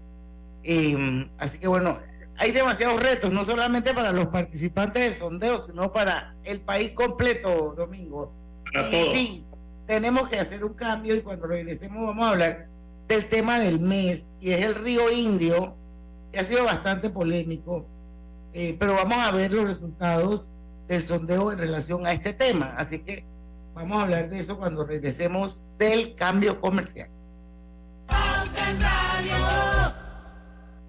Em, así que bueno, hay demasiados retos, no solamente para los participantes del sondeo, sino para el país completo, Domingo. y sí, tenemos que hacer un cambio y cuando regresemos vamos a hablar del tema del mes, y es el río Indio, que ha sido bastante polémico, eh, pero vamos a ver los resultados del sondeo en relación a este tema. Así que vamos a hablar de eso cuando regresemos del cambio comercial.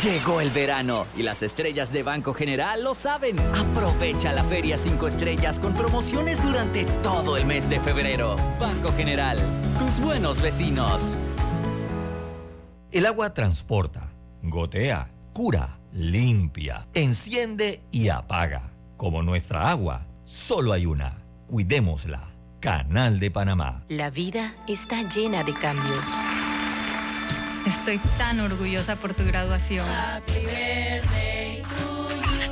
Llegó el verano y las estrellas de Banco General lo saben. Aprovecha la Feria 5 Estrellas con promociones durante todo el mes de febrero. Banco General, tus buenos vecinos. El agua transporta, gotea, cura, limpia, enciende y apaga. Como nuestra agua, solo hay una. Cuidémosla. Canal de Panamá. La vida está llena de cambios Estoy tan orgullosa por tu graduación.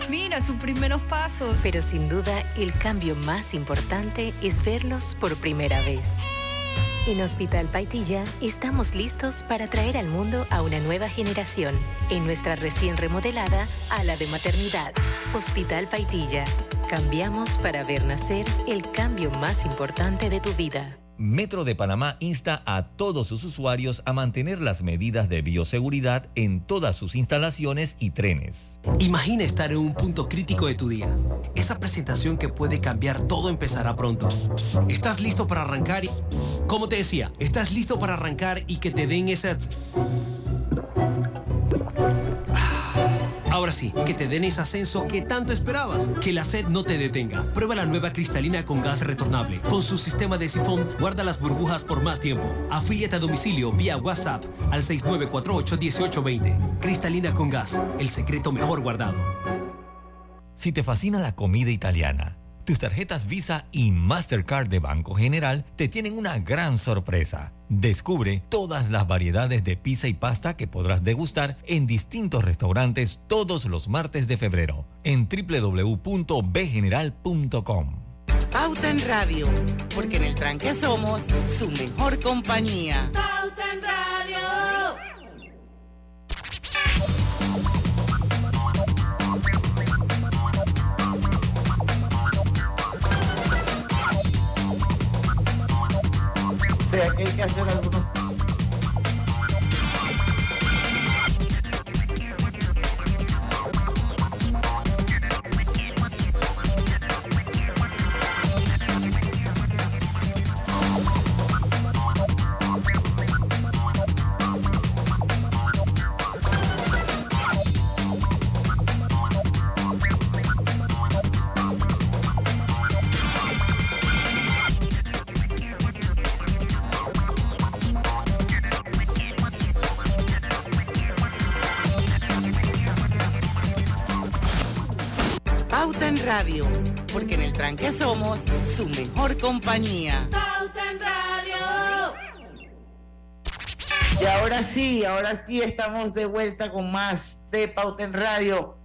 Mira sus primeros pasos. Pero sin duda, el cambio más importante es verlos por primera vez. En Hospital Paitilla estamos listos para traer al mundo a una nueva generación en nuestra recién remodelada ala de maternidad. Hospital Paitilla. Cambiamos para ver nacer el cambio más importante de tu vida. Metro de Panamá insta a todos sus usuarios a mantener las medidas de bioseguridad en todas sus instalaciones y trenes. Imagina estar en un punto crítico de tu día. Esa presentación que puede cambiar todo empezará pronto. ¿Estás listo para arrancar? Y, como te decía, ¿estás listo para arrancar y que te den esas... Ahora sí, que te den ese ascenso que tanto esperabas. Que la sed no te detenga. Prueba la nueva cristalina con gas retornable. Con su sistema de sifón, guarda las burbujas por más tiempo. Afíliate a domicilio vía WhatsApp al 6948-1820. Cristalina con gas, el secreto mejor guardado. Si te fascina la comida italiana, tus tarjetas Visa y Mastercard de Banco General te tienen una gran sorpresa. Descubre todas las variedades de pizza y pasta que podrás degustar en distintos restaurantes todos los martes de febrero en www.bgeneral.com. Pauta en Radio, porque en el tranque somos su mejor compañía. Pauta en Radio. Sea que hay que hacer Radio, porque en el tranque somos su mejor compañía. Pauta en Radio. Y ahora sí, ahora sí estamos de vuelta con más de Pauta en Radio.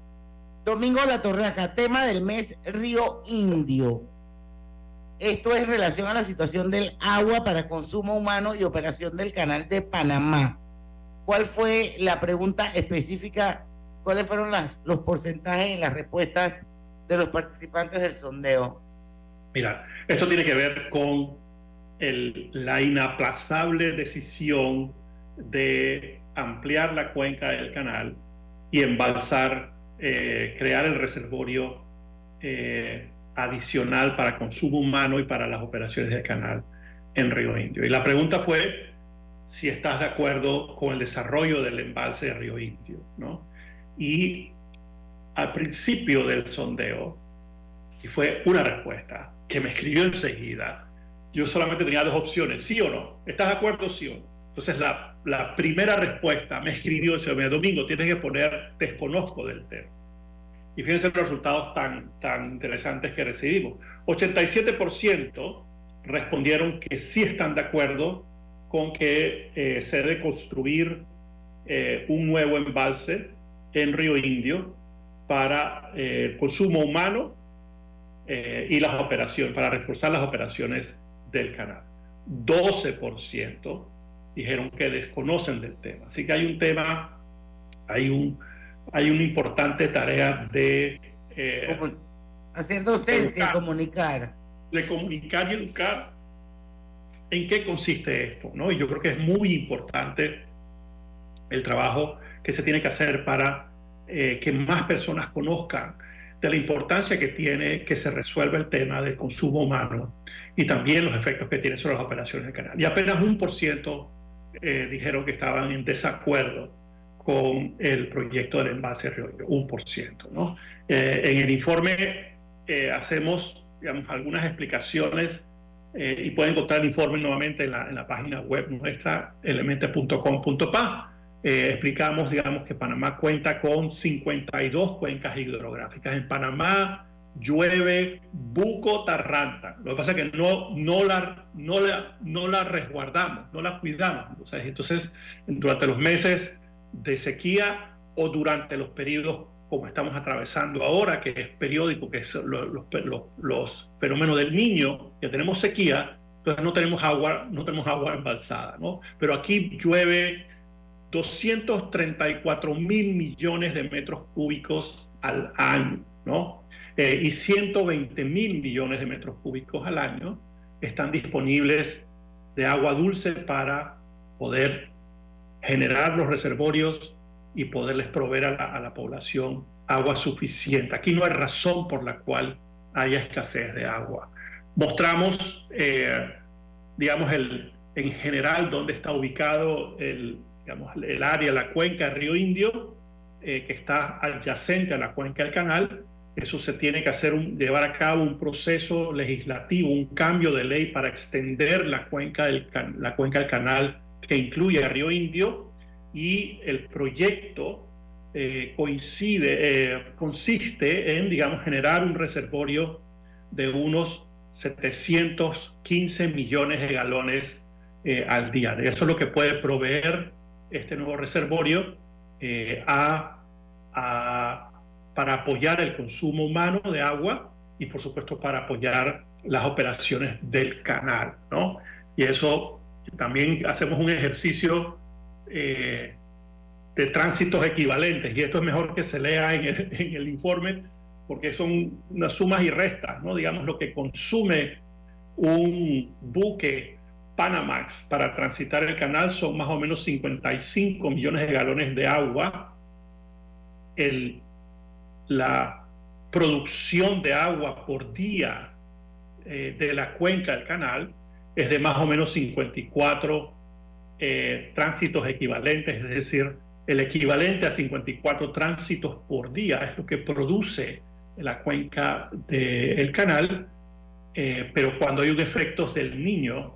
Domingo La Torraca, tema del mes Río Indio. Esto es en relación a la situación del agua para consumo humano y operación del canal de Panamá. ¿Cuál fue la pregunta específica? ¿Cuáles fueron las, los porcentajes en las respuestas de los participantes del sondeo? Mira, esto tiene que ver con la inaplazable decisión de ampliar la cuenca del canal y embalsar, eh, crear el reservorio eh, adicional para consumo humano y para las operaciones del canal en Río Indio. Y la pregunta fue si estás de acuerdo con el desarrollo del embalse de Río Indio, ¿no? Y al principio del sondeo, Y fue una respuesta que me escribió enseguida. Yo solamente tenía dos opciones, sí o no. ¿Estás de acuerdo, sí o no? Entonces la, primera respuesta me escribió el Domingo, tienes que poner desconozco del tema. Y fíjense los resultados tan, tan interesantes que recibimos. 87% respondieron que sí están de acuerdo con que eh, se debe construir eh, un nuevo embalse en Río Indio para eh, el consumo humano y las operaciones, para reforzar las operaciones del canal. 12% dijeron que desconocen del tema. Así que hay un tema, hay un hay una importante tarea de... Eh, Hacer docencia, comunicar. De comunicar y educar en qué consiste esto, ¿no? Y yo creo que es muy importante el trabajo que se tiene que hacer para eh, que más personas conozcan de la importancia que tiene que se resuelva el tema del consumo humano y también los efectos que tiene sobre las operaciones del canal. Y apenas un por ciento eh, dijeron que estaban en desacuerdo con el proyecto del envase Río, un por ciento. ¿no? Eh, en el informe hacemos algunas explicaciones y pueden encontrar el informe nuevamente en la, en la página web nuestra, elemente.com.pa. explicamos digamos, que Panamá cuenta con 52 cuencas hidrográficas. En Panamá llueve buco tarranta. Lo que pasa es que no, no, la, no, la, no la resguardamos, no la cuidamos. entonces, durante los meses de sequía o durante los periodos como estamos atravesando ahora, que es periódico, que es los, fenómenos del niño, que tenemos sequía, entonces no tenemos agua, no tenemos agua embalsada, ¿no? Pero aquí llueve 234 mil millones de metros cúbicos al año, ¿no? Eh, y 120 mil millones de metros cúbicos al año están disponibles de agua dulce para poder generar los reservorios y poderles proveer a la, población agua suficiente. Aquí no hay razón por la cual haya escasez de agua. Mostramos, eh, digamos, el, en general dónde está ubicado el, digamos, el área, la cuenca del río Indio, eh, que está adyacente a la cuenca del canal. Eso se tiene que hacer, un, llevar a cabo un proceso legislativo, un cambio de ley para extender la cuenca del, la cuenca del canal que incluye a Río Indio y el proyecto eh, coincide, eh, consiste en, digamos, generar un reservorio de unos 715 millones de galones eh, al día. Eso es lo que puede proveer este nuevo reservorio a, para apoyar el consumo humano de agua y, por supuesto, para apoyar las operaciones del canal. ¿no? Y eso también hacemos un ejercicio eh, de tránsitos equivalentes, y esto es mejor que se lea en el, informe, porque son unas sumas y restas, ¿no? Digamos, lo que consume un buque Panamax para transitar el canal son más o menos 55 millones de galones de agua. El, la producción de agua por día eh, de la cuenca del canal es de más o menos 54 eh, tránsitos equivalentes, es decir, el equivalente a 54 tránsitos por día es lo que produce la cuenca del canal, eh, pero cuando hay un efecto del niño,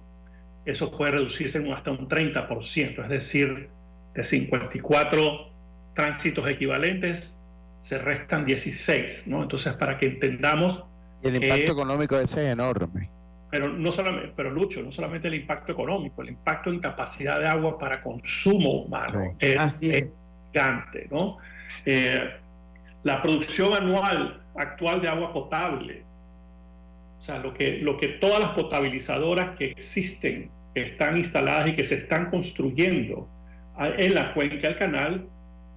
eso puede reducirse hasta un 30%, es decir, de 54 tránsitos equivalentes se restan 16, ¿no? Entonces, para que entendamos... el impacto económico de ese es enorme pero no solamente, pero Lucho, no solamente el impacto económico, el impacto en capacidad de agua para consumo humano es, gigante, ¿no? Eh, la producción anual actual de agua potable, o sea, lo que, lo que todas las potabilizadoras que existen, que están instaladas y que se están construyendo en la cuenca del canal,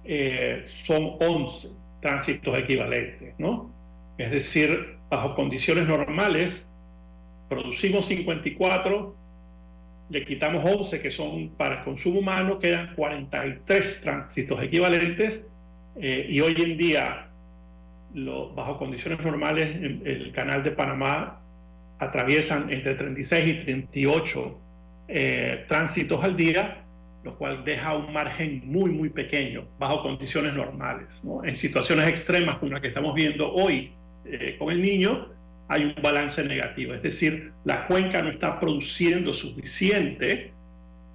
eh, son 11 tránsitos equivalentes, ¿no? Es decir, bajo condiciones normales, producimos 54, le quitamos 11 que son para el consumo humano, quedan 43 tránsitos equivalentes eh, y hoy en día, bajo condiciones normales, el, canal de Panamá atraviesan entre 36 y 38 eh, tránsitos al día, lo cual deja un margen muy, muy pequeño bajo condiciones normales. En situaciones extremas como la que estamos viendo hoy eh, con el niño, hay un balance negativo, es decir, la cuenca no está produciendo suficiente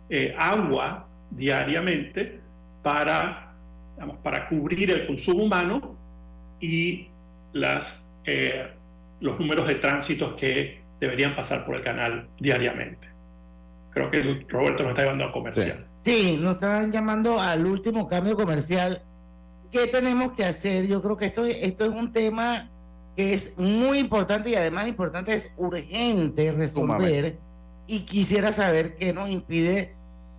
eh, agua diariamente para, para cubrir el consumo humano y las, eh, los números de tránsitos que deberían pasar por el canal diariamente. Creo que Roberto nos está llevando a comercial. Sí, nos estaban llamando al último cambio comercial. ¿Qué tenemos que hacer? Yo creo que esto, esto es un tema que es muy importante y además importante, es urgente resolver. Y quisiera saber qué nos impide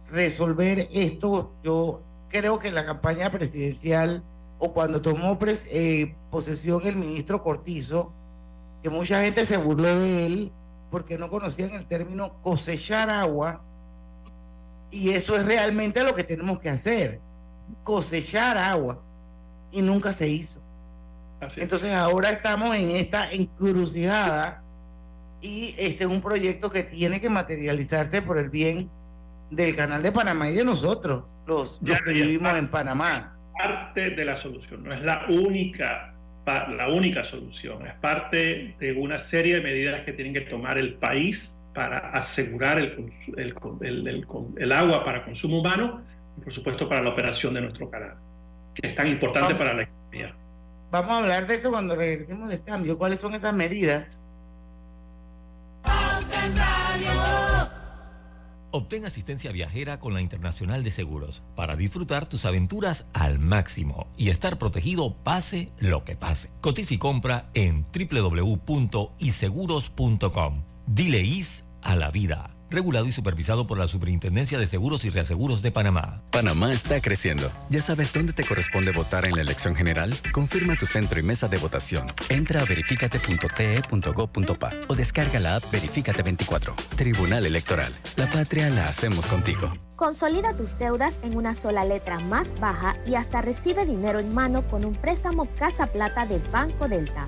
resolver esto. Yo creo que la campaña presidencial o cuando tomó eh, posesión el ministro Cortizo, que mucha gente se burló de él porque no conocían el término cosechar agua. Y eso es realmente lo que tenemos que hacer, cosechar agua. Y nunca se hizo. Entonces ahora estamos en esta encrucijada y este es un proyecto que tiene que materializarse por el bien del canal de Panamá y de nosotros, los, que vivimos en Panamá. Parte de la solución, no es la única, la única solución, es parte de una serie de medidas que tienen que tomar el país para asegurar el, el, el, agua para consumo humano y por supuesto para la operación de nuestro canal, que es tan importante para la economía. Vamos a hablar de eso cuando regresemos del cambio. ¿Cuáles son esas medidas? Obtén asistencia viajera con la Internacional de Seguros para disfrutar tus aventuras al máximo y estar protegido pase lo que pase. Cotiza y compra en www.iseguros.com. Dile is a la vida regulado y supervisado por la Superintendencia de Seguros y Reaseguros de Panamá. Panamá está creciendo. ¿Ya sabes dónde te corresponde votar en la elección general? Confirma tu centro y mesa de votación. Entra a verificate.te.gov.pa o descarga la app Verifícate 24. Tribunal Electoral. La patria la hacemos contigo. Consolida tus deudas en una sola letra más baja y hasta recibe dinero en mano con un préstamo Casa Plata de Banco Delta.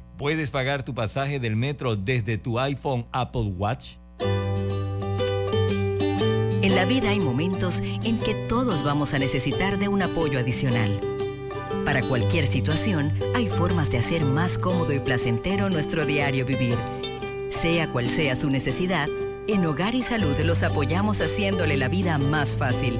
puedes pagar tu pasaje del metro desde tu iPhone Apple Watch? En la vida hay momentos en que todos vamos a necesitar de un apoyo adicional. Para cualquier situación, hay formas de hacer más cómodo y placentero nuestro diario vivir. Sea cual sea su necesidad, en Hogar y Salud los apoyamos haciéndole la vida más fácil,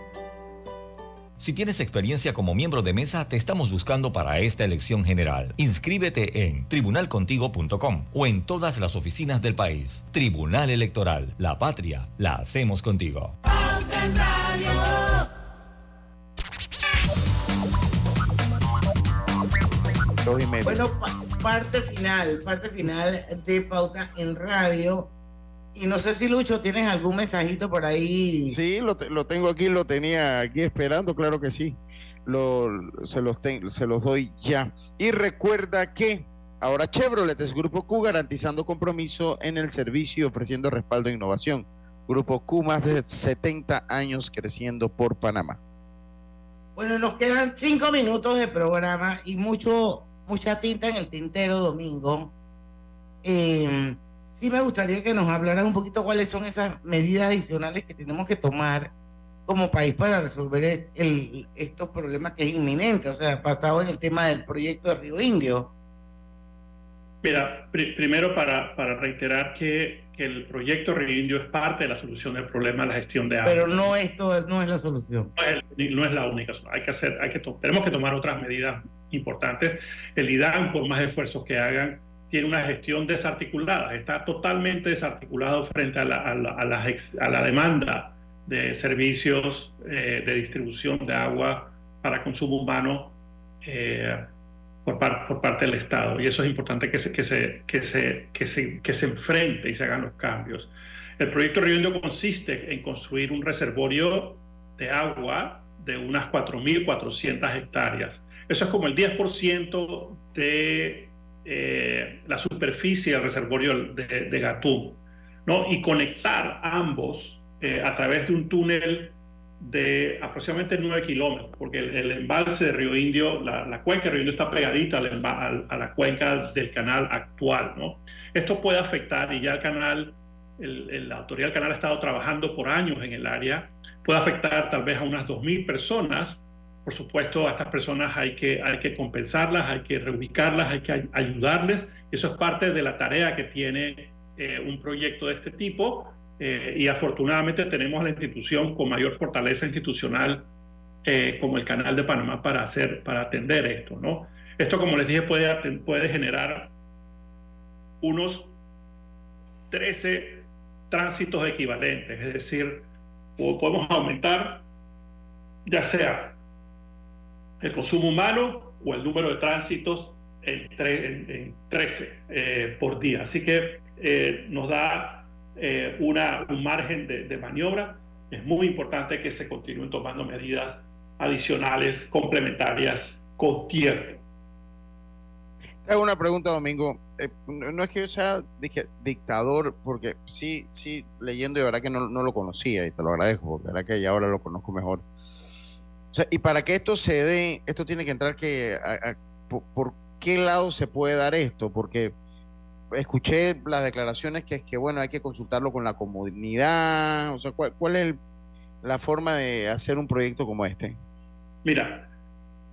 Si tienes experiencia como miembro de mesa, te estamos buscando para esta elección general. Inscríbete en tribunalcontigo.com o en todas las oficinas del país. Tribunal Electoral, la patria, la hacemos contigo. Bueno, parte final, parte final de Pauta en Radio y no sé si Lucho, ¿tienes algún mensajito por ahí? Sí, lo, lo tengo aquí, lo tenía aquí esperando, claro que sí. Lo, se, los se los doy ya. Y recuerda que ahora Chevrolet es Grupo Q garantizando compromiso en el servicio y ofreciendo respaldo e innovación. Grupo Q más de 70 años creciendo por Panamá. Bueno, nos quedan cinco minutos de programa y mucho, mucha tinta en el tintero domingo. Eh, sí me gustaría que nos hablaran un poquito cuáles son esas medidas adicionales que tenemos que tomar como país para resolver el, estos problemas que es inminente, o sea, basado en el tema del proyecto de Río Indio. Mira, primero para, para reiterar que, que, el proyecto Río Indio es parte de la solución del problema de la gestión de agua. Pero no esto no es la solución. No es, no es la única. Hay que hacer, hay que tenemos que tomar otras medidas importantes. El IDAN, por más esfuerzos que hagan, tiene una gestión desarticulada, está totalmente desarticulado frente a la, a la, a la, a la demanda de servicios eh, de distribución de agua para consumo humano eh, por, par, por, parte del Estado. Y eso es importante que se, que, se, que, se, que, se, que se enfrente y se hagan los cambios. El proyecto Río Indio consiste en construir un reservorio de agua de unas 4.400 hectáreas. Eso es como el 10% de eh, la superficie del reservorio de, de. ¿no? Y conectar ambos eh, a través de un túnel de aproximadamente 9 kilómetros, porque el, embalse de Río Indio, la, cuenca de Río Indio está pegadita a la cuenca del canal actual. ¿no? Esto puede afectar, y ya el canal, la autoridad del canal ha estado trabajando por años en el área, puede afectar tal vez a unas 2.000 personas. Por supuesto, a estas personas hay que, hay que compensarlas, hay que reubicarlas, hay que ayudarles. Eso es parte de la tarea que tiene eh, un proyecto de este tipo eh, y afortunadamente tenemos la institución con mayor fortaleza institucional eh, como el Canal de Panamá para, hacer, para atender esto. ¿no? Esto, como les dije, puede, puede generar unos 13 tránsitos equivalentes, es decir, podemos aumentar ya sea el consumo humano o el número de tránsitos en, en, 13 eh, por día. Así que nos da eh, una, un margen de, maniobra, es muy importante que se continúen tomando medidas adicionales, complementarias, con tiempo. Hago una pregunta, Domingo. Eh, no, es que yo sea dictador, porque sí, sí, leyendo, de verdad que no, lo conocía y te lo agradezco, porque verdad que ya ahora lo conozco mejor. O sea, y para que esto se dé, esto tiene que entrar que, por, qué lado se puede dar esto? Porque escuché las declaraciones que es que, bueno, hay que consultarlo con la comunidad. O sea, ¿cuál, es la forma de hacer un proyecto como este? Mira,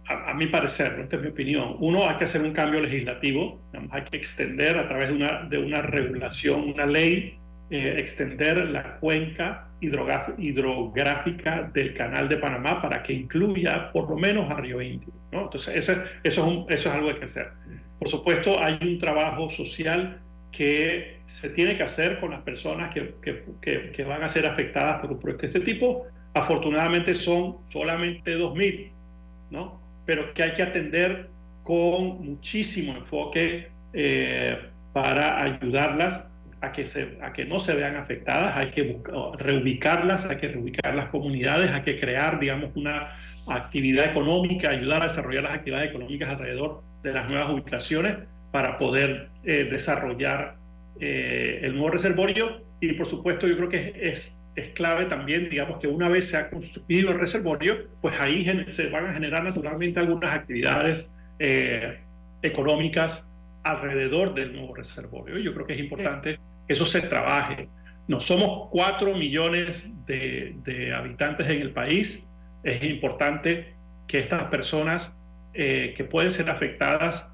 a, mi parecer, esta es mi opinión, uno, hay que hacer un cambio legislativo, hay que extender a través de una, de una regulación, una ley, eh, extender la cuenca hidrográfica del canal de Panamá para que incluya por lo menos a Río Indio. ¿no? Entonces, eso, eso, es eso es algo que hay que hacer. Por supuesto, hay un trabajo social que se tiene que hacer con las personas que, que, que, van a ser afectadas por un proyecto de este tipo. Afortunadamente son solamente 2.000, ¿no? Pero que hay que atender con muchísimo enfoque eh, para ayudarlas a que, se, a que no se vean afectadas, hay que reubicarlas, hay que reubicar las comunidades, hay que crear, digamos, una actividad económica, ayudar a desarrollar las actividades económicas alrededor de las nuevas ubicaciones para poder eh, desarrollar eh, el nuevo reservorio. Y por supuesto, yo creo que es, es, clave también, digamos, que una vez se ha construido el reservorio, pues ahí se van a generar naturalmente algunas actividades eh, económicas alrededor del nuevo reservorio. Yo creo que es importante eso se trabaje. No somos cuatro millones de, de habitantes en el país. Es importante que estas personas eh, que pueden ser afectadas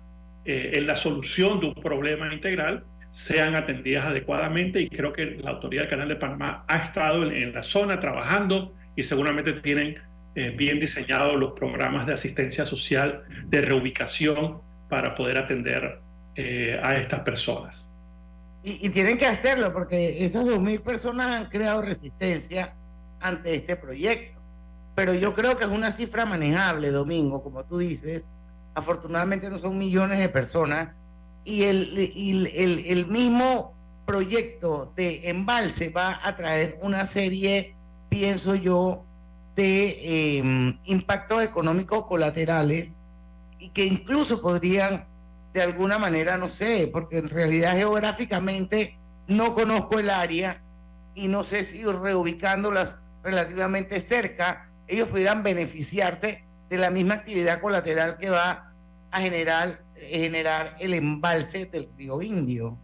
eh, en la solución de un problema integral sean atendidas adecuadamente y creo que la autoridad del Canal de Panamá ha estado en, la zona trabajando y seguramente tienen eh, bien diseñados los programas de asistencia social de reubicación para poder atender a estas personas. Y, y, tienen que hacerlo porque esas 2.000 personas han creado resistencia ante este proyecto pero yo creo que es una cifra manejable, Domingo, como tú dices. Afortunadamente no son millones de personas y el, el, mismo proyecto de embalse va a traer una serie, pienso yo, de em, impactos económicos colaterales y que incluso podrían, de alguna manera, no sé, porque en realidad geográficamente no conozco el área y no sé si reubicándolas relativamente cerca ellos pudieran beneficiarse de la misma actividad colateral que va a generar, generar el embalse del río Indio.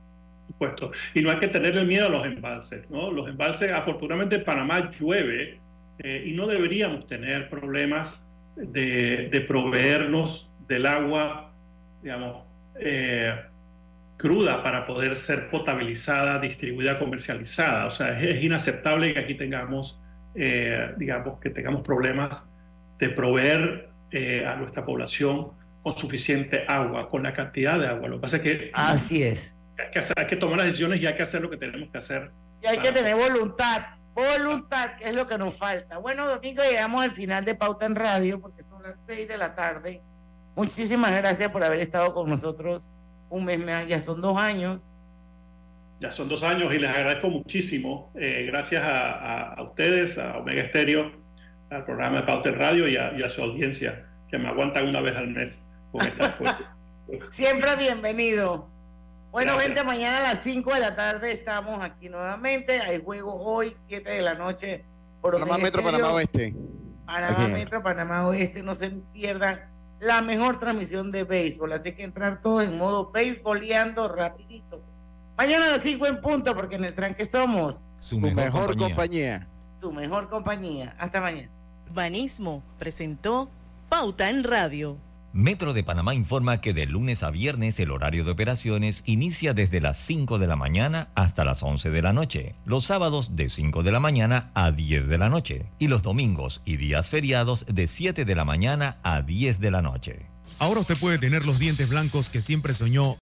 Supuesto. Y no hay que tenerle miedo a los embalses, ¿no? Los embalses, afortunadamente en Panamá llueve eh, y no deberíamos tener problemas de, proveernos del agua, digamos, eh, cruda para poder ser potabilizada, distribuida, comercializada. O sea, es, inaceptable que aquí tengamos, eh, digamos, que tengamos problemas de proveer eh, a nuestra población con suficiente agua, con la cantidad de agua. Lo que pasa es que... Así es. Hay que, hay que tomar las decisiones y hay que hacer lo que tenemos que hacer. Y hay que tener voluntad, voluntad, que es lo que nos falta. Bueno, Domingo, llegamos al final de Pauta en Radio, porque son las seis de la tarde. Muchísimas gracias por haber estado con nosotros un mes más, ya son dos años. Ya son dos años y les agradezco muchísimo. Eh, gracias a, a, ustedes, a Omega Estéreo, al programa de Pauta en Radio y a, y a, su audiencia, que me aguantan una vez al mes con esta Siempre bienvenido. Bueno, Gracias. gente, mañana a las 5 de la tarde estamos aquí nuevamente. Hay juego hoy, 7 de la noche. Por Panamá Omega Metro, Estéreo. Panamá Oeste. Panamá. Metro, Panamá Oeste. No se pierdan la mejor transmisión de béisbol. Así que entrar todos en modo béisboleando rapidito. Mañana a las 5 en punto, porque en el tranque somos su mejor, mejor compañía. compañía. Su mejor compañía. Hasta mañana. Banismo presentó Pauta en Radio. Metro de Panamá informa que de lunes a viernes el horario de operaciones inicia desde las 5 de la mañana hasta las 11 de la noche, los sábados de 5 de la mañana a 10 de la noche y los domingos y días feriados de 7 de la mañana a 10 de la noche. Ahora usted puede tener los dientes blancos que siempre soñó